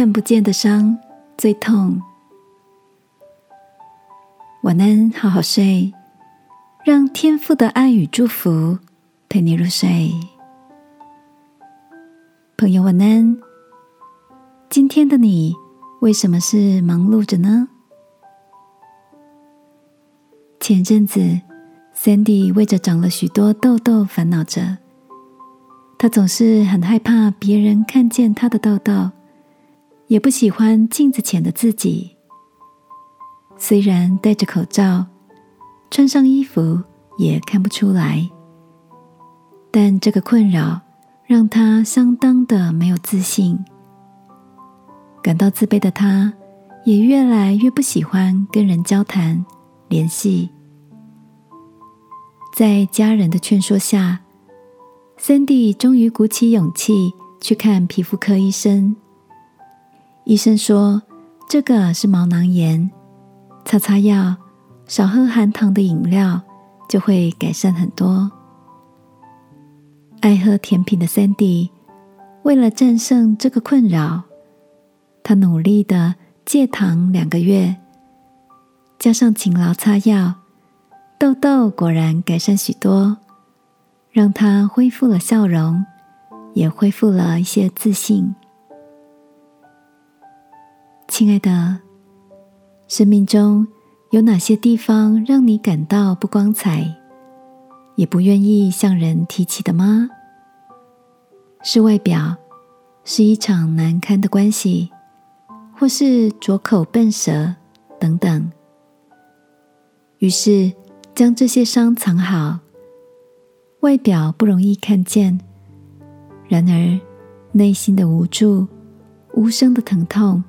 看不见的伤最痛。晚安，好好睡，让天父的爱与祝福陪你入睡。朋友，晚安。今天的你为什么是忙碌着呢？前阵子，Sandy 为着长了许多痘痘烦恼着。他总是很害怕别人看见他的痘痘，也不喜欢镜子前的自己。虽然戴着口罩，穿上衣服也看不出来，但这个困扰让他相当的没有自信。感到自卑的他，也越来越不喜欢跟人交谈、联系。在家人的劝说下，Sandy 终于鼓起勇气去看皮肤科医生。医生说：“这个是毛囊炎，擦擦药，少喝含糖的饮料，就会改善很多。”爱喝甜品的 Sandy 为了战胜这个困扰，他努力的戒糖两个月，加上勤劳擦药，痘痘果然改善许多。让他恢复了笑容，也恢复了一些自信。亲爱的，生命中有哪些地方让你感到不光彩，也不愿意向人提起的吗？是外表，是一场难堪的关系，或是拙口笨舌等等。于是，将这些伤藏好。外表不容易看见，然而内心的无助、无声的疼痛，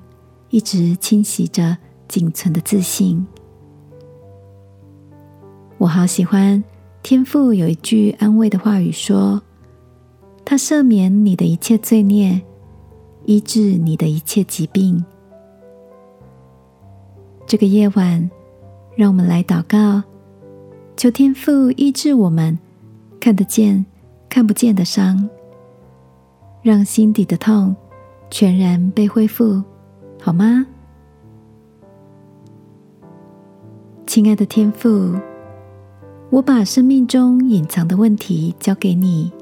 一直侵袭着仅存的自信。我好喜欢天父有一句安慰的话语，说：“他赦免你的一切罪孽，医治你的一切疾病。”这个夜晚，让我们来祷告，求天父医治我们。看得见、看不见的伤，让心底的痛全然被恢复，好吗？亲爱的天父，我把生命中隐藏的问题交给你，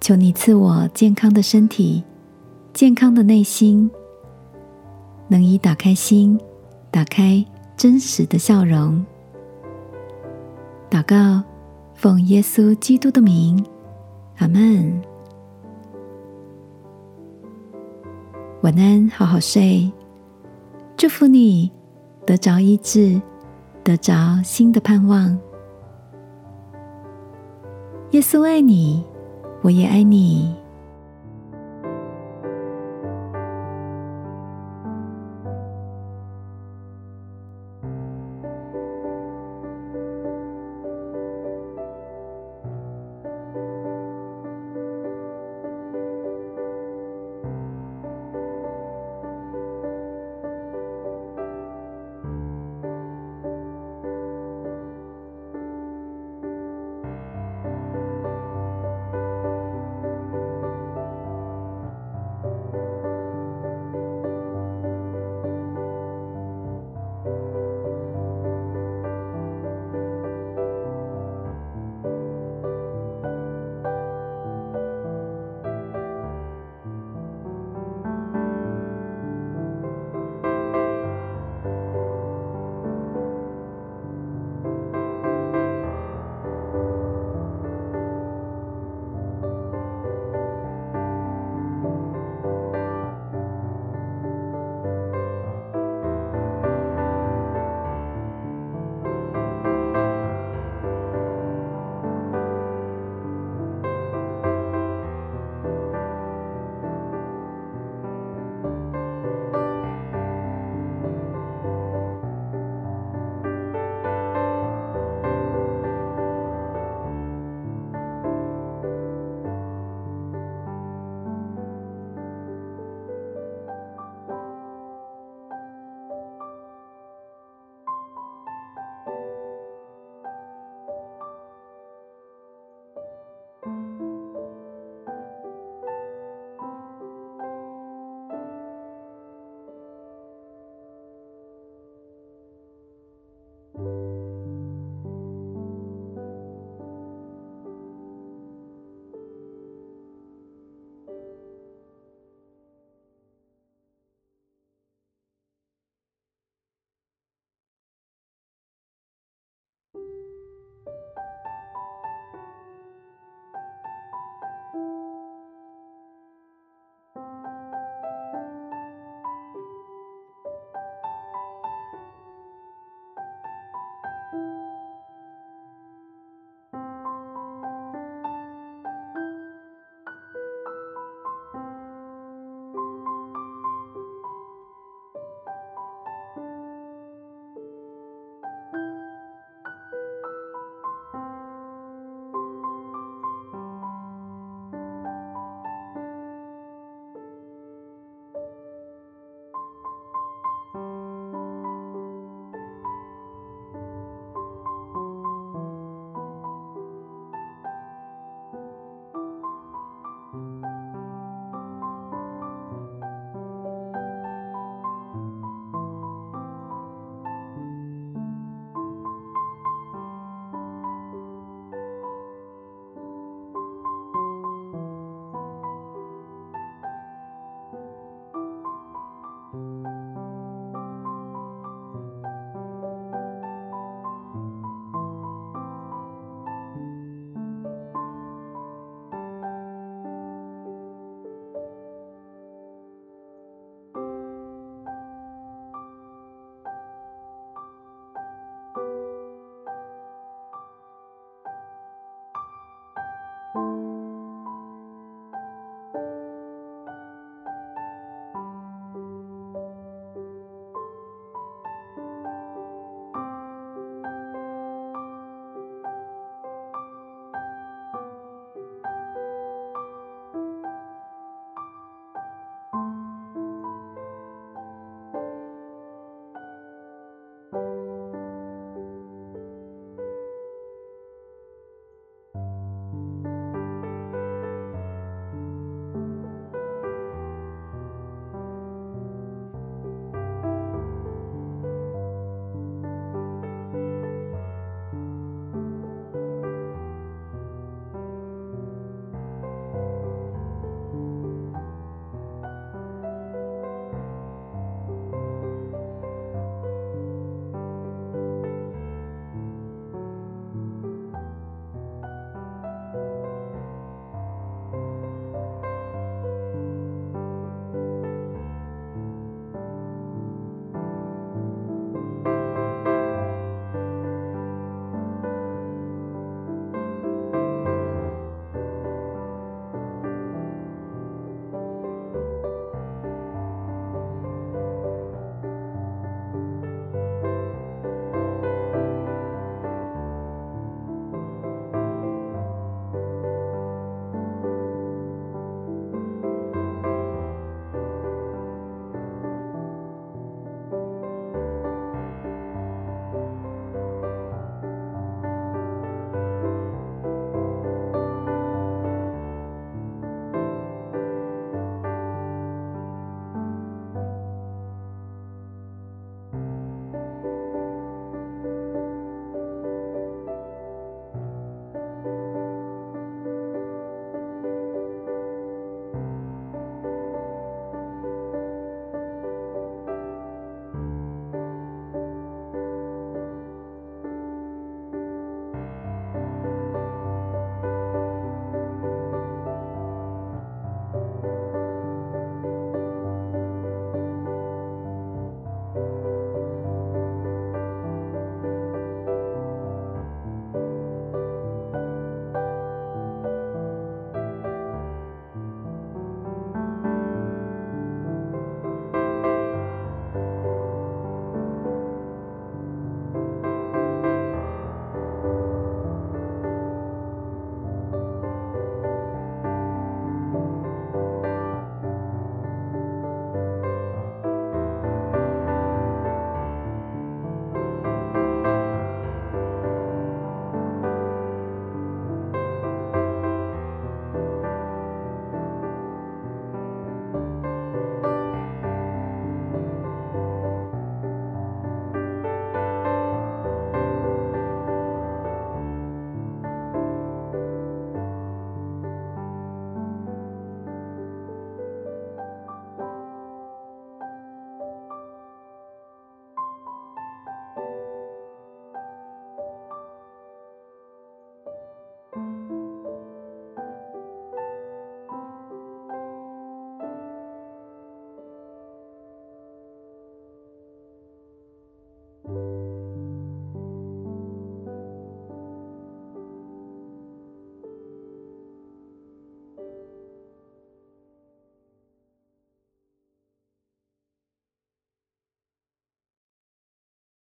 求你赐我健康的身体、健康的内心，能以打开心、打开真实的笑容。祷告。奉耶稣基督的名，阿门。晚安，好好睡。祝福你得着医治，得着新的盼望。耶稣爱你，我也爱你。